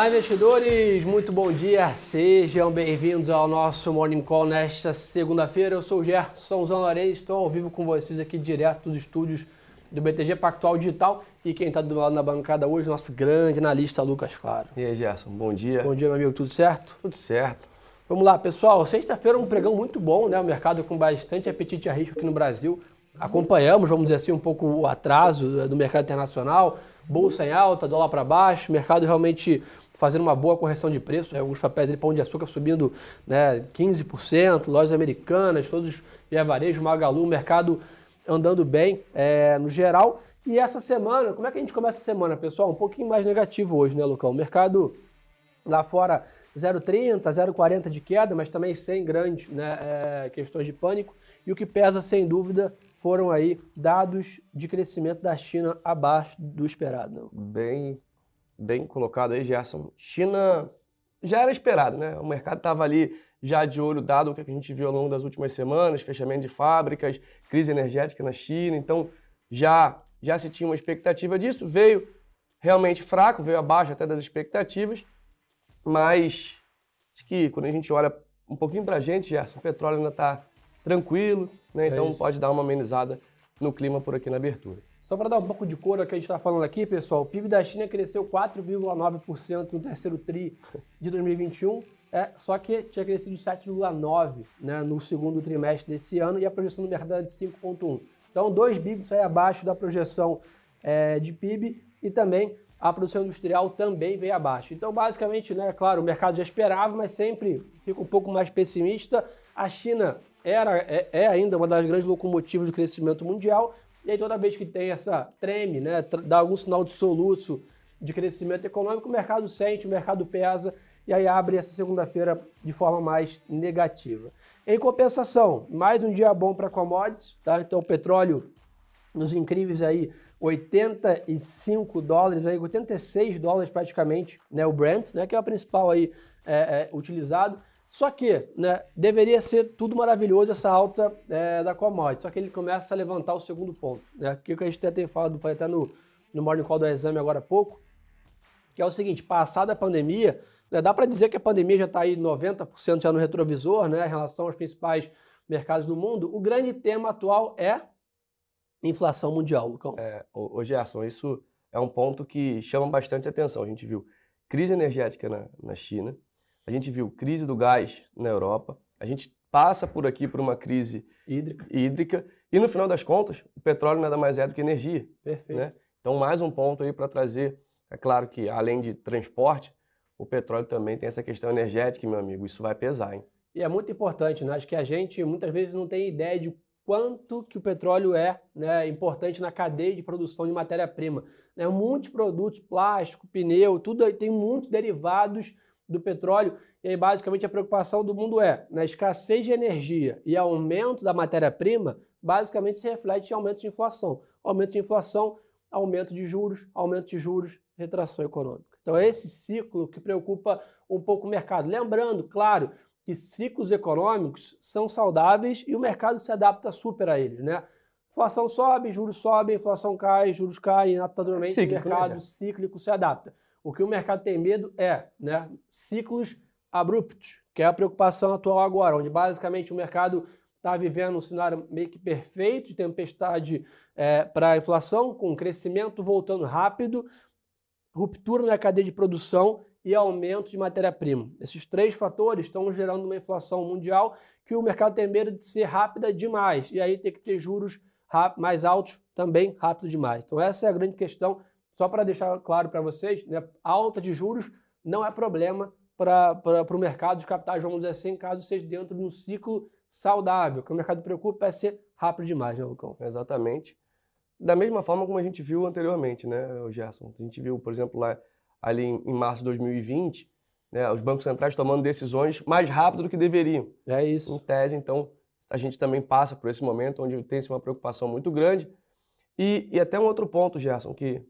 Olá, investidores! Muito bom dia! Sejam bem-vindos ao nosso Morning Call nesta segunda-feira. Eu sou o Gerson Zanlarez, estou ao vivo com vocês aqui direto dos estúdios do BTG Pactual Digital. E quem está do lado na bancada hoje, nosso grande analista Lucas Claro. E aí, Gerson, bom dia. Bom dia, meu amigo, tudo certo? Tudo certo. Vamos lá, pessoal. Sexta-feira é um pregão muito bom, né? O mercado com bastante apetite a risco aqui no Brasil. Acompanhamos, vamos dizer assim, um pouco o atraso do mercado internacional, bolsa em alta, dólar para baixo, mercado realmente fazendo uma boa correção de preço, alguns papéis ali, pão de açúcar subindo né, 15%, lojas americanas, todos via varejo, Magalu, mercado andando bem é, no geral. E essa semana, como é que a gente começa a semana, pessoal? Um pouquinho mais negativo hoje, né, Lucão? Mercado lá fora 0,30, 0,40 de queda, mas também sem grandes né, é, questões de pânico. E o que pesa, sem dúvida, foram aí dados de crescimento da China abaixo do esperado. Bem bem colocado aí, Gerson. China já era esperado, né? O mercado estava ali já de olho dado o que a gente viu ao longo das últimas semanas, fechamento de fábricas, crise energética na China, então já já se tinha uma expectativa disso, veio realmente fraco, veio abaixo até das expectativas, mas acho que quando a gente olha um pouquinho para a gente, Gerson, o petróleo ainda está tranquilo, né? É então é pode dar uma amenizada no clima por aqui na abertura. Só para dar um pouco de cor ao que a gente está falando aqui, pessoal, o PIB da China cresceu 4,9% no terceiro TRI de 2021, é, só que tinha crescido de 7,9% né, no segundo trimestre desse ano e a projeção do mercado é de 5,1%. Então, dois bips aí abaixo da projeção é, de PIB e também a produção industrial também veio abaixo. Então, basicamente, né, claro, o mercado já esperava, mas sempre fica um pouco mais pessimista. A China era, é, é ainda uma das grandes locomotivas do crescimento mundial, e aí toda vez que tem essa treme, né, dá algum sinal de soluço de crescimento econômico, o mercado sente, o mercado pesa e aí abre essa segunda-feira de forma mais negativa. Em compensação, mais um dia bom para commodities, tá? Então o petróleo nos incríveis aí 85 dólares, aí 86 dólares praticamente, né, o Brent, né, que é o principal aí é, é, utilizado. Só que né, deveria ser tudo maravilhoso essa alta é, da commodity, só que ele começa a levantar o segundo ponto. Né? Que a gente até tem falado, foi até no, no Morning Call do exame agora há pouco, que é o seguinte, passada a pandemia, né, dá para dizer que a pandemia já está aí 90% já no retrovisor, né, em relação aos principais mercados do mundo, o grande tema atual é inflação mundial, Lucão. É, ô, Gerson, isso é um ponto que chama bastante atenção. A gente viu crise energética na, na China, a gente viu crise do gás na Europa, a gente passa por aqui por uma crise hídrica, hídrica e no final das contas, o petróleo nada mais é do que energia. Perfeito. Né? Então, mais um ponto aí para trazer. É claro que, além de transporte, o petróleo também tem essa questão energética, meu amigo. Isso vai pesar, hein? E é muito importante, né? Acho que a gente muitas vezes não tem ideia de quanto que o petróleo é né, importante na cadeia de produção de matéria-prima. Né? Muitos produtos, plástico, pneu, tudo tem muitos derivados do petróleo. E aí, basicamente, a preocupação do mundo é, na escassez de energia e aumento da matéria-prima, basicamente se reflete em aumento de inflação. Aumento de inflação, aumento de juros, aumento de juros, retração econômica. Então, é esse ciclo que preocupa um pouco o mercado. Lembrando, claro, que ciclos econômicos são saudáveis e o mercado se adapta super a eles, né? Inflação sobe, juros sobem, inflação cai, juros caem, naturalmente cíclico, o mercado né, cíclico se adapta. O que o mercado tem medo é né, ciclos abruptos, que é a preocupação atual agora, onde basicamente o mercado está vivendo um cenário meio que perfeito de tempestade é, para a inflação, com crescimento voltando rápido, ruptura na cadeia de produção e aumento de matéria-prima. Esses três fatores estão gerando uma inflação mundial que o mercado tem medo de ser rápida demais e aí tem que ter juros mais altos também rápido demais. Então essa é a grande questão só para deixar claro para vocês, né, alta de juros não é problema para o mercado de capitais, vamos dizer assim, caso seja dentro de um ciclo saudável. O que o mercado preocupa é ser rápido demais, né, Lucão? Exatamente. Da mesma forma como a gente viu anteriormente, né, Gerson? A gente viu, por exemplo, lá ali em, em março de 2020, né, os bancos centrais tomando decisões mais rápido do que deveriam. É isso. Em tese, então, a gente também passa por esse momento onde tem uma preocupação muito grande. E, e até um outro ponto, Gerson, que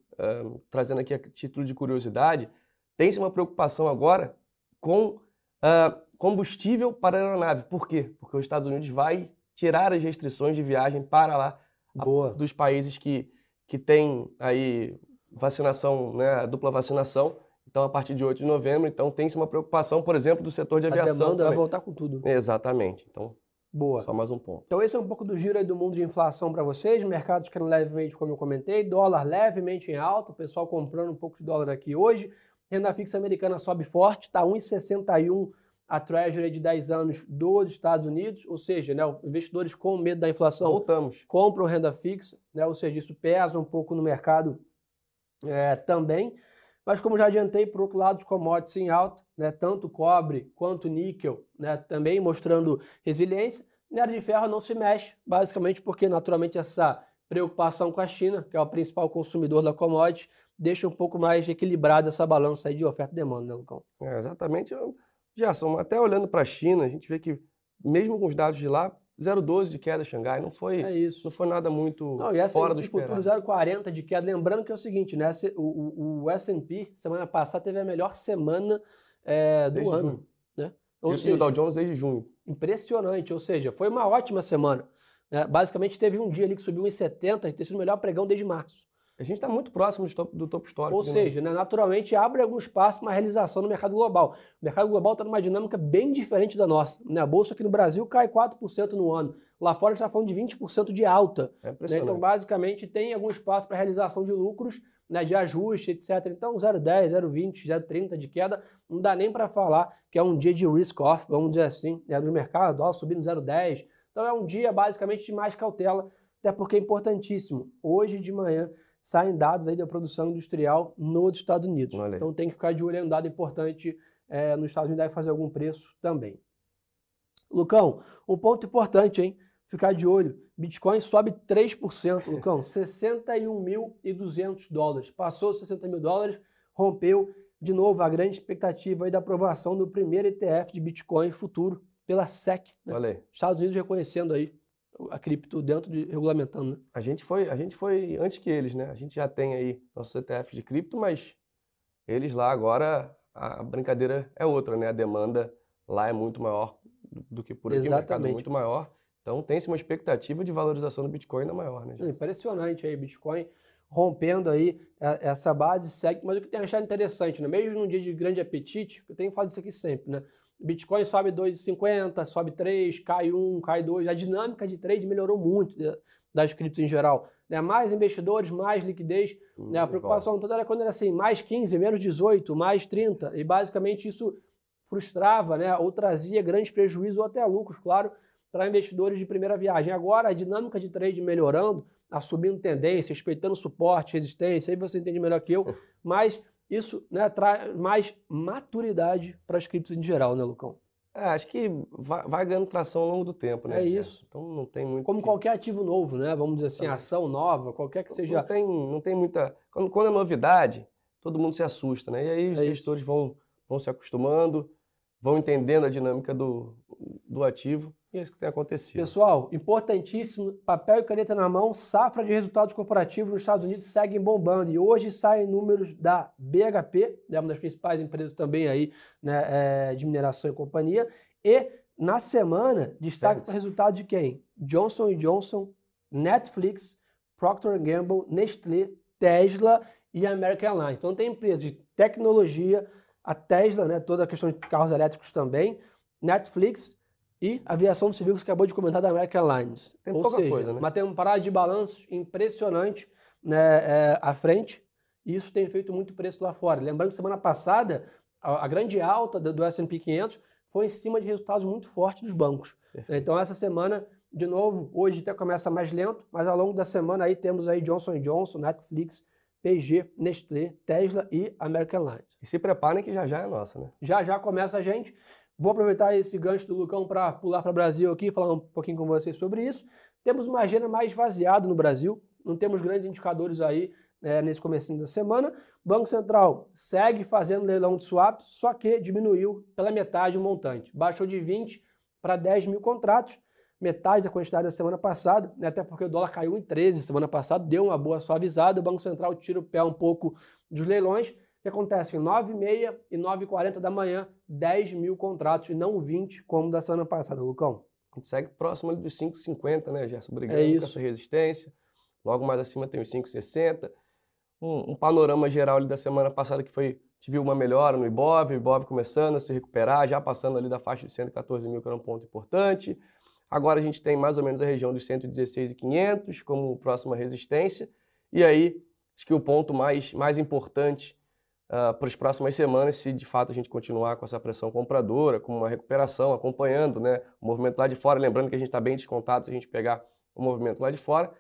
trazendo aqui a título de curiosidade, tem-se uma preocupação agora com uh, combustível para a aeronave. Por quê? Porque os Estados Unidos vai tirar as restrições de viagem para lá a, dos países que, que têm aí vacinação, né, dupla vacinação. Então, a partir de 8 de novembro, então tem-se uma preocupação, por exemplo, do setor de aviação. A demanda também. vai voltar com tudo. Exatamente. Então, Boa. só mais um ponto. Então esse é um pouco do giro aí do mundo de inflação para vocês, mercados que levemente, como eu comentei, dólar levemente em alta, o pessoal comprando um pouco de dólar aqui hoje, renda fixa americana sobe forte, está 1,61 a Treasury de 10 anos dos Estados Unidos, ou seja, né, investidores com medo da inflação Voltamos. compram renda fixa, né, ou seja, isso pesa um pouco no mercado é, também. Mas como já adiantei, por outro lado, os commodities em alta, né, tanto cobre quanto níquel, né, também mostrando resiliência. Minério de ferro não se mexe, basicamente porque naturalmente essa preocupação com a China, que é o principal consumidor da commodity, deixa um pouco mais equilibrada essa balança de oferta e demanda, né, Lucão? É, exatamente. Gerson, até olhando para a China, a gente vê que, mesmo com os dados de lá, 0,12 de queda Xangai, não foi, É isso. não foi nada muito Não, e fora do o futuro esperado. 0,40 de queda. Lembrando que é o seguinte, né? O, o, o S&P, semana passada, teve a melhor semana é, do Desde ano. junho. Né? Ou E, seja, o Dow Jones desde junho. impressionante. Ou seja, foi uma ótima semana. né? Basicamente, teve um dia ali que subiu 1,70 e ter sido o melhor pregão desde março. A gente está muito próximo do topo, do topo histórico. Ou novo. seja, né, naturalmente abre algum espaço para uma realização no mercado global. O mercado global está numa dinâmica bem diferente da nossa. Né? A bolsa aqui no Brasil cai 4% no ano. Lá fora a gente está falando de 20% de alta. é né? Então, basicamente, tem algum espaço para realização de lucros, né, de ajuste, etc. Então, 0,10, 0,20, 0,30 de queda, não dá nem para falar que é um dia de risk-off, vamos dizer assim, né, no mercado, dólar subindo 0,10. Então, é um dia, basicamente, de mais cautela, até porque é importantíssimo. Hoje de manhã saem dados aí da produção industrial nos Estados Unidos. Aí. Então, tem que ficar de olho em um dado importante eh, nos Estados Unidos, deve fazer algum preço também. Lucão, um ponto importante, hein? Ficar de olho. Bitcoin sobe 3%, Lucão. 61.200 dólares. Passou 60 mil dólares, rompeu de novo a grande expectativa aí da aprovação do primeiro ETF de Bitcoin futuro pela SEC. né? Estados Unidos reconhecendo aí a cripto dentro de regulamentando. Né? A gente, foi, a gente foi antes que eles, né? A gente já tem aí nossos ETFs de cripto, mas eles lá agora, a brincadeira é outra, né? A demanda lá é muito maior do, que por aqui, o mercado é Exatamente. muito maior. Então tem-se uma expectativa de valorização do Bitcoin ainda maior, né? É? Impressionante aí, Bitcoin rompendo aí é, essa base segue, mas o que tenho achado interessante, né? Mesmo num dia de grande apetite, eu tenho falado isso aqui sempre, né? Bitcoin sobe 2,50, sobe 3, cai 1, cai 2. A dinâmica de trade melhorou muito né, das criptos em geral. Né? Mais investidores, mais liquidez. Né? A Hum, preocupação toda era quando era assim, mais 15, menos 18, mais 30. E basicamente isso frustrava, né? ou trazia grandes prejuízos ou até lucros, claro, para investidores de primeira viagem. Agora, a dinâmica de trade melhorando, assumindo tendência, respeitando suporte, resistência, aí você entende melhor que eu, mas isso né, traz mais maturidade para as criptos em geral, né, Lucão? É, acho que vai, vai ganhando tração ao longo do tempo, né? É isso. Então não tem muito. Como que- qualquer ativo novo, né? Vamos dizer assim, Também. ação nova, qualquer que Não seja. tem, não tem muita. Quando, quando é novidade, todo mundo se assusta, né? E aí os É isso. gestores vão, vão se acostumando, vão entendendo a dinâmica do, do ativo, e é isso que tem acontecido. Pessoal, importantíssimo, papel e caneta na mão, safra de resultados corporativos nos Estados Unidos seguem bombando. E hoje saem números da BHP, né, uma das principais empresas também aí né, é, de mineração e companhia. E na semana, destaque para o resultado de quem? Johnson Johnson, Netflix, Procter Gamble, Nestlé, Tesla e American Airlines. Então tem empresas de tecnologia, a Tesla, né, toda a questão de carros elétricos também, Netflix e aviação civil que você acabou de comentar da American Airlines. Tem Ou pouca seja, coisa, né? uma temporada de balanço impressionante né, é, à frente e isso tem feito muito preço lá fora. Lembrando que semana passada a, a grande alta do, do S&P 500 foi em cima de resultados muito fortes dos bancos. Perfeito. Então essa semana, de novo, hoje até começa mais lento, mas ao longo da semana aí temos aí Johnson Johnson, Netflix, P&G, Nestlé, Tesla e American Airlines. E se preparem que já já é nossa, né? Já já começa a gente. Vou aproveitar esse gancho do Lucão para pular para o Brasil aqui e falar um pouquinho com vocês sobre isso. Temos uma agenda mais esvaziada no Brasil, não temos grandes indicadores aí né, nesse comecinho da semana. Banco Central segue fazendo leilão de swaps, só que diminuiu pela metade o montante. Baixou de 20 para 10 mil contratos, metade da quantidade da semana passada, né, até porque o dólar caiu em 13 semana passada, deu uma boa suavizada, o Banco Central tira o pé um pouco dos leilões, o que acontece? Em 9h30 e 9h40 da manhã, 10 mil contratos e não 20, como da semana passada, Lucão. A gente segue próximo ali dos 5,50, né, Gerson? Brigando É com isso. essa resistência. Logo mais acima tem os 5,60. Um, um panorama geral ali da semana passada que foi viu uma melhora no Ibov, o Ibov começando a se recuperar, já passando ali da faixa de 114 mil, que era um ponto importante. Agora a gente tem mais ou menos a região dos 116,500 como próxima resistência. E aí, acho que o ponto mais, mais importante uh, para as próximas semanas, se de fato a gente continuar com essa pressão compradora, com uma recuperação, acompanhando né, o movimento lá de fora, lembrando que a gente está bem descontado se a gente pegar o movimento lá de fora,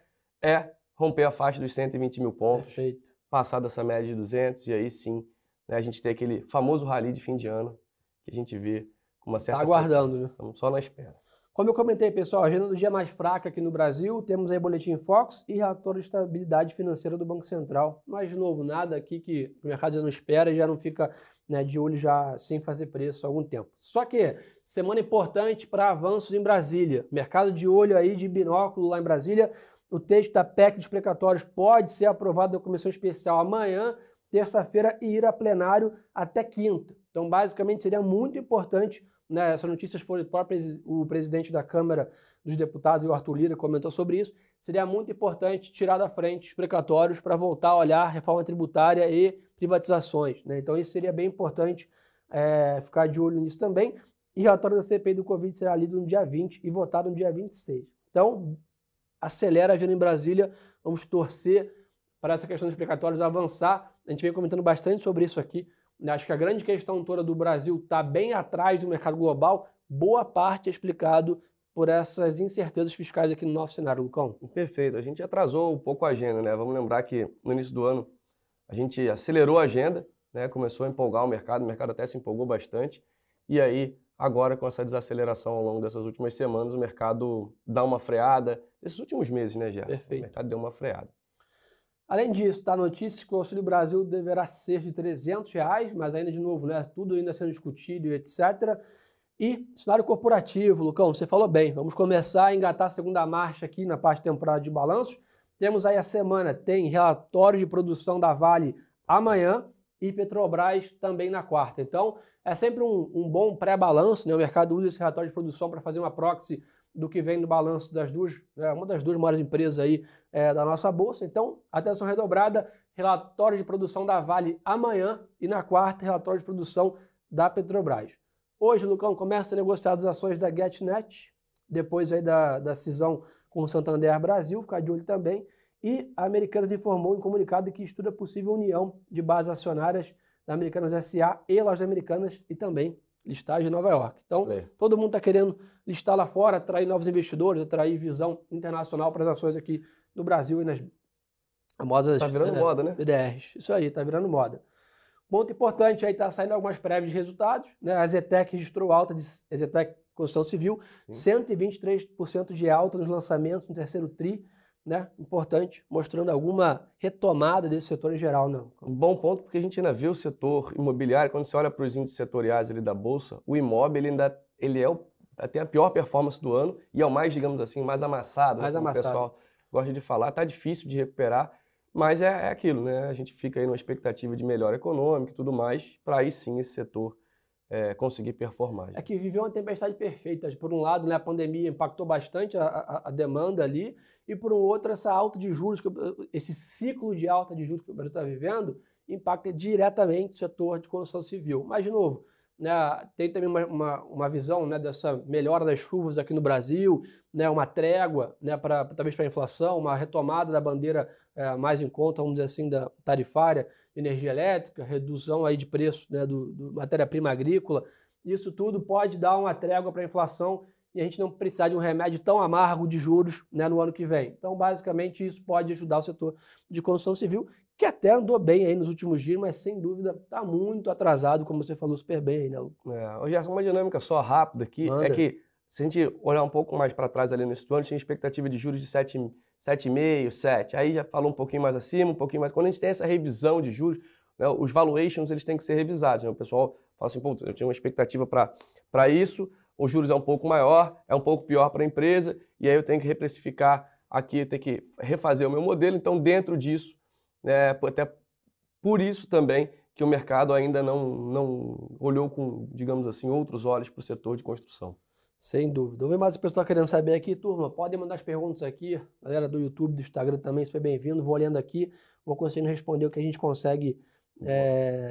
é romper a faixa dos 120 mil pontos, Perfeito. passar dessa média de 200 e aí sim né, a gente ter aquele famoso rally de fim de ano que a gente vê com uma certa... Está aguardando, né? Estamos só na espera. Como eu comentei, pessoal, a agenda do dia mais fraca aqui no Brasil, temos aí Boletim Fox e relatório de estabilidade financeira do Banco Central. Mas, de novo, nada aqui que o mercado já não espera e já não fica né, de olho já sem fazer preço há algum tempo. Só que, semana importante para avanços em Brasília. Mercado de olho aí de binóculo lá em Brasília. O texto da PEC de explicatórios pode ser aprovado na comissão especial amanhã, terça-feira, e ir a plenário até quinta. Então, basicamente, seria muito importante né, essas notícias foram próprio o presidente da Câmara dos Deputados, o Arthur Lira, comentou sobre isso. Seria muito importante tirar da frente os precatórios para voltar a olhar reforma tributária e privatizações. Né? Então, isso seria bem importante é, ficar de olho nisso também. E o relatório da CPI do Covid será lido no dia 20 e votado no dia 26. Então, acelera a agenda em Brasília. Vamos torcer para essa questão dos precatórios avançar. A gente vem comentando bastante sobre isso aqui Acho que a grande questão toda do Brasil está bem atrás do mercado global. Boa parte é explicado por essas incertezas fiscais aqui no nosso cenário, Lucão. Perfeito. A gente atrasou um pouco a agenda, né? Vamos lembrar que no início do ano a gente acelerou a agenda, né? Começou a empolgar o mercado, o mercado até se empolgou bastante. E aí, agora com essa desaceleração ao longo dessas últimas semanas, o mercado dá uma freada. Esses últimos meses, né, Gerson? Perfeito. O mercado deu uma freada. Além disso, tá notícia que o Auxílio Brasil deverá ser de 300 reais, mas ainda de novo, né, tudo ainda sendo discutido e etc. E cenário corporativo, Lucão, você falou bem, vamos começar a engatar a segunda marcha aqui na parte temporada de balanços. Temos aí a semana, tem relatório de produção da Vale amanhã e Petrobras também na quarta. Então, é sempre um, um bom pré-balanço, né? o mercado usa esse relatório de produção para fazer uma proxy do que vem no balanço das duas, né, uma das duas maiores empresas aí é, da nossa bolsa. Então, atenção redobrada, relatório de produção da Vale amanhã e na quarta, relatório de produção da Petrobras. Hoje, Lucão, começa a negociar as ações da GetNet, depois aí da, da cisão com o Santander Brasil, ficar de olho também. E a Americanas informou em comunicado que estuda possível união de bases acionárias da Americanas SA e Lojas Americanas e também listagem em Nova York. Então, todo mundo está querendo listar lá fora, atrair novos investidores, atrair visão internacional para as ações aqui no Brasil e nas famosas tá virando é, moda, né? BDRs. Isso aí, está virando moda. Ponto importante aí, está saindo algumas prévias de resultados. Né? A Zetec registrou alta de Zetec Construção Civil, Sim. 123% de alta nos lançamentos no terceiro TRI né, importante, mostrando alguma retomada desse setor em geral. Não. Um bom ponto, porque a gente ainda vê o setor imobiliário, quando você olha para os índices setoriais ali da Bolsa, o imóvel ele ainda ele é o, tem a pior performance do ano e é o mais, digamos assim, mais amassado. Né, mais né, amassado. O pessoal gosta de falar, está difícil de recuperar, mas é, é, aquilo, né? A gente fica aí numa expectativa de melhora econômica e tudo mais, para aí sim esse setor é, conseguir performar. É que viveu uma tempestade perfeita. Por um lado, né, a pandemia impactou bastante a, a, a demanda ali, e por um outro, essa alta de juros, esse ciclo de alta de juros que o Brasil está vivendo, impacta diretamente o setor de construção civil. Mas, de novo, né, tem também uma, uma, uma, visão né, dessa melhora das chuvas aqui no Brasil, né, uma trégua, né, pra, talvez para a inflação, uma retomada da bandeira é, mais em conta, vamos dizer assim, da tarifária de energia elétrica, redução aí de preço né, do, do matéria-prima agrícola. Isso tudo pode dar uma trégua para a inflação e a gente não precisar de um remédio tão amargo de juros né, no ano que vem. Então, basicamente, isso pode ajudar o setor de construção civil, que até andou bem aí nos últimos dias, mas sem dúvida está muito atrasado, como você falou super bem aí, né, Lu? É, Gerson, uma dinâmica só rápida aqui é Manda. é que, se a gente olhar um pouco mais para trás ali nesse ano, tinha expectativa de juros de 7,5, 7. Aí já falou um pouquinho mais acima, um pouquinho mais. Quando a gente tem essa revisão de juros, né, os valuations eles têm que ser revisados. Né? O pessoal fala assim, pô, eu tinha uma expectativa para isso, os juros é um pouco maior, é um pouco pior para a empresa, e aí eu tenho que reprecificar aqui, eu tenho que refazer o meu modelo. Então, dentro disso, né, até por isso também que o mercado ainda não, não olhou com, digamos assim, outros olhos para o setor de construção. Sem dúvida. Vamos ver mais o pessoal querendo saber aqui, turma. Podem mandar as perguntas aqui. Galera do YouTube, do Instagram também, super bem-vindo. Vou olhando aqui, vou conseguindo responder o que a gente consegue é,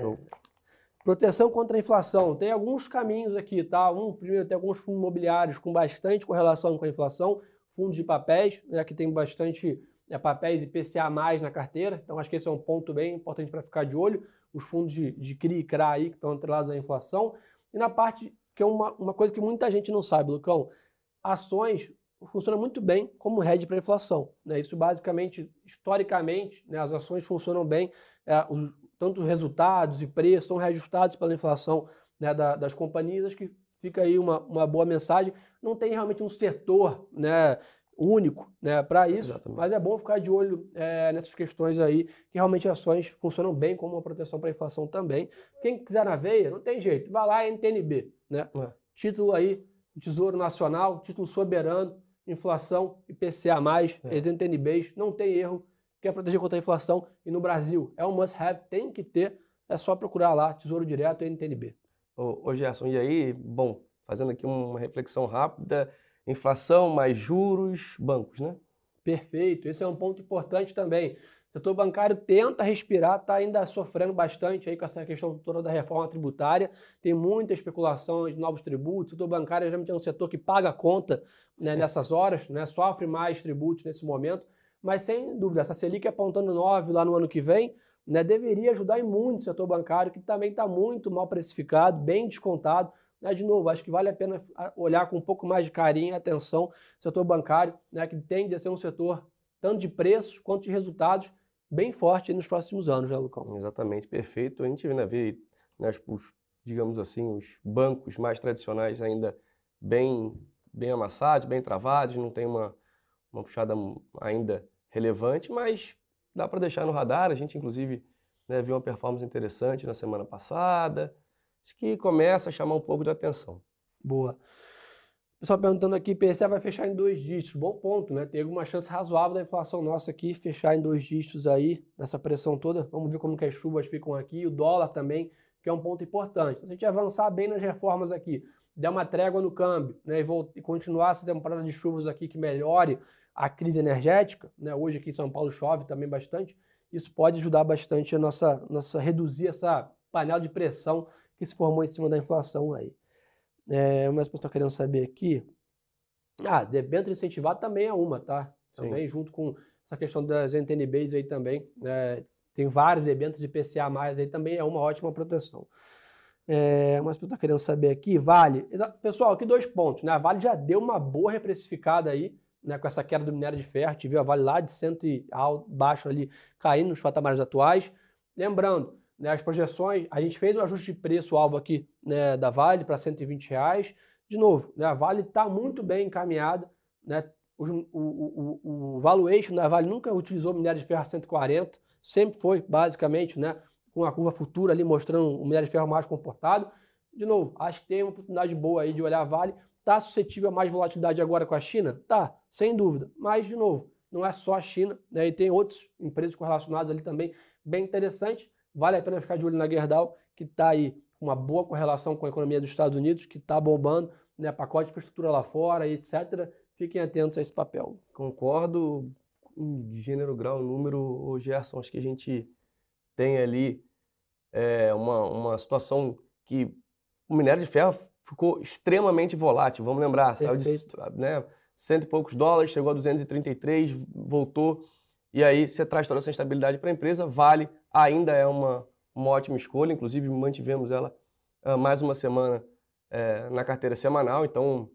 Proteção contra a inflação. Tem alguns caminhos aqui, tá? Um, primeiro, tem alguns fundos imobiliários com bastante correlação com a inflação, fundos de papéis, né, que tem bastante né, papéis IPCA mais na carteira. Então, acho que esse é um ponto bem importante para ficar de olho. Os fundos de, de CRI e CRA aí que estão atrelados à inflação. E na parte, que é uma, uma coisa que muita gente não sabe, Lucão, ações funcionam muito bem como hedge para inflação. Né? Isso basicamente, historicamente, né, as ações funcionam bem, é, os, tanto os resultados e preços são reajustados pela inflação né, da, das companhias, acho que fica aí uma, uma boa mensagem. Não tem realmente um setor né, único né, para isso, Exatamente. mas é bom ficar de olho é, nessas questões aí, que realmente ações funcionam bem como uma proteção para a inflação também. Quem quiser na veia, não tem jeito, vai lá NTNB, né? É. Título aí, Tesouro Nacional, título soberano, inflação, IPCA+, é. ex-NTNBs, não tem erro, quer proteger contra a inflação e no Brasil é um must-have, tem que ter, é só procurar lá, Tesouro Direto NTNB. Ô, ô Gerson, e aí, bom, fazendo aqui uma reflexão rápida, inflação mais juros, bancos, né? Perfeito, esse é um ponto importante também. O setor bancário tenta respirar, está ainda sofrendo bastante aí com essa questão toda da reforma tributária. Tem muita especulação de novos tributos. O setor bancário geralmente é um setor que paga a conta né, nessas horas, né, sofre mais tributos nesse momento. Mas sem dúvida, essa Selic apontando 9 lá no ano que vem, né, deveria ajudar muito o setor bancário, que também está muito mal precificado, bem descontado. Né, de novo, acho que vale a pena olhar com um pouco mais de carinho e atenção o setor bancário, né, que tende a ser um setor tanto de preços quanto de resultados bem forte nos próximos anos, né, Lucão? Exatamente, perfeito. A gente né, vê né, os, digamos assim, os bancos mais tradicionais ainda bem, bem amassados, bem travados, não tem uma, uma puxada ainda relevante, mas dá para deixar no radar. A gente, inclusive, né, viu uma performance interessante na semana passada. Acho que começa a chamar um pouco de atenção. Boa. Pessoal perguntando aqui, PSA vai fechar em dois dígitos. Bom ponto, né? Tem alguma chance razoável da inflação nossa aqui fechar em dois dígitos aí, nessa pressão toda. Vamos ver como que as chuvas ficam aqui. O dólar também, que é um ponto importante. Então, se a gente avançar bem nas reformas aqui, der uma trégua no câmbio, né? E, e continuar essa temporada de chuvas aqui que melhore a crise energética, né? Hoje aqui em São Paulo chove também bastante. Isso pode ajudar bastante a nossa, nossa reduzir essa panela de pressão que se formou em cima da inflação aí. É, mas estou querendo saber aqui. Ah, debênture incentivado também é uma, tá? Também Sim. junto com essa questão das NTNBs aí também. É, tem vários eventos de PCA mais aí também é uma ótima proteção. É, mas eu estou querendo saber aqui, Vale. Pessoal, aqui dois pontos, né? A Vale já deu uma boa reprecificada aí, né? Com essa queda do minério de ferro, a viu a Vale lá de cento e baixo ali, caindo nos patamares atuais. Lembrando, né, as projeções, a gente fez o ajuste de preço-alvo aqui né, da Vale para 120 reais. De novo, né, a Vale está muito bem encaminhada. Né, o, o, o, o, valuation da Vale nunca utilizou minério de ferro a 140, sempre foi basicamente né, com a curva futura ali mostrando o minério de ferro mais comportado. De novo, acho que tem uma oportunidade boa aí de olhar a Vale. Está suscetível a mais volatilidade agora com a China? Tá, sem dúvida. Mas, de novo, não é só a China, né, e tem outras empresas correlacionadas ali também bem interessantes. Vale a pena ficar de olho na Gerdau, que está aí com uma boa correlação com a economia dos Estados Unidos, que está bombando, né, pacote de infraestrutura lá fora, etc. Fiquem atentos a esse papel. Concordo em gênero, grau, número, Gerson, acho que a gente tem ali é, uma, uma situação que o minério de ferro ficou extremamente volátil. Vamos lembrar, Perfeito. saiu de né, cento e poucos dólares, chegou a 233, voltou. E aí você traz toda essa instabilidade para a empresa, vale ainda é uma, uma ótima escolha, inclusive mantivemos ela uh, mais uma semana uh, na carteira semanal, então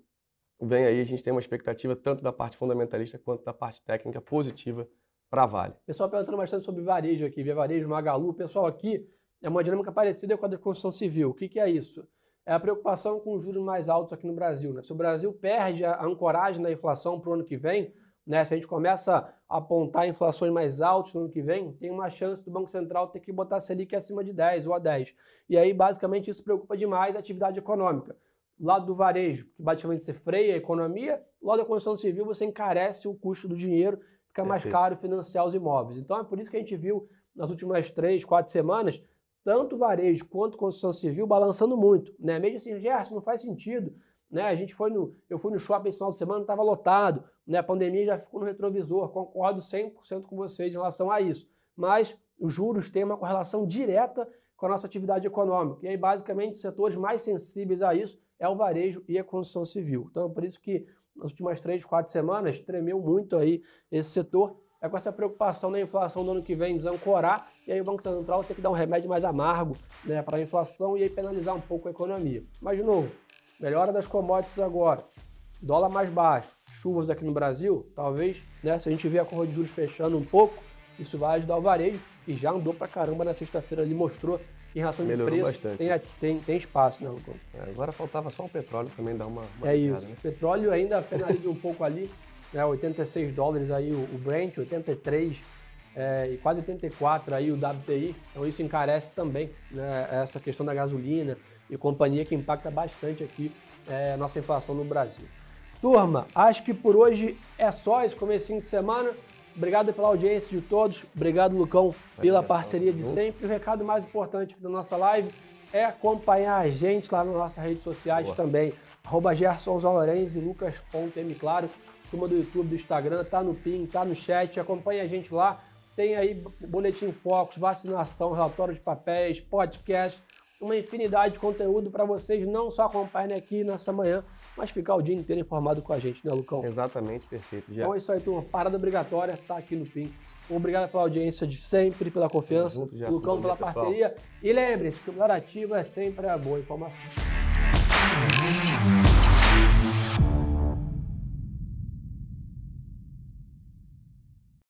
vem aí, a gente tem uma expectativa tanto da parte fundamentalista quanto da parte técnica positiva para Vale. Pessoal perguntando bastante sobre varejo aqui, via varejo, Magalu, pessoal aqui é uma dinâmica parecida com a da construção civil. O que, que é isso? É a preocupação com os juros mais altos aqui no Brasil. Né? Se o Brasil perde a ancoragem da inflação para o ano que vem, né? Se a gente começa a apontar inflações mais altas no ano que vem, tem uma chance do Banco Central ter que botar a Selic acima de 10 ou a 10. E aí, basicamente, isso preocupa demais a atividade econômica. Do lado do varejo, que basicamente você freia a economia, do lado da construção civil, você encarece o custo do dinheiro, fica mais caro financiar os imóveis. Então, é por isso que a gente viu nas últimas três, quatro semanas, tanto varejo quanto construção civil balançando muito. Né? Mesmo assim, Gerson, não faz sentido né? A gente foi no, eu fui no shopping esse final de semana, estava lotado. Né? A pandemia já ficou no retrovisor. Concordo 100% com vocês em relação a isso. Mas os juros têm uma correlação direta com a nossa atividade econômica. E aí, basicamente, os setores mais sensíveis a isso é o varejo e a construção civil. Então, é por isso que nas últimas três, quatro semanas, tremeu muito aí esse setor. É com essa preocupação da inflação do ano que vem desancorar, e aí o Banco Central tem que dar um remédio mais amargo né, para a inflação e aí penalizar um pouco a economia. Mas, de novo, melhora das commodities agora, dólar mais baixo, chuvas aqui no Brasil, talvez, né, se a gente ver a curva de juros fechando um pouco, isso vai ajudar o varejo, e já andou pra caramba na sexta-feira, ele mostrou em relação Melhorou de preço, bastante. Tem, tem, tem espaço, né, Lucão? É, agora faltava só o petróleo também dar uma, uma É isso, né? o petróleo ainda penaliza um pouco ali, né, 86 dólares aí o, o Brent, 83 é, e quase 84 aí o WTI, então isso encarece também né, essa questão da gasolina e companhia que impacta bastante aqui é, a nossa inflação no Brasil. Turma, acho que por hoje é só esse comecinho de semana. Obrigado pela audiência de todos. Obrigado, Lucão, pela parceria de sempre. O recado mais importante da nossa live é acompanhar a gente lá nas nossas redes sociais Boa. também. Arroba Gerson e Lucas.m, claro. Turma do YouTube, do Instagram, tá no PIN, tá no chat. Acompanhe a gente lá. Tem aí boletim focos, vacinação, relatório de papéis, podcast uma infinidade de conteúdo para vocês não só acompanharem aqui nessa manhã, mas ficar o dia inteiro informado com a gente, né, Lucão? Exatamente, perfeito. Já. Então é isso aí, turma. Parada obrigatória, tá aqui no PIN. Obrigado pela audiência de sempre, pela confiança. Junto, já, Lucão, pela parceria. E lembre-se que o melhor ativo é sempre a boa informação.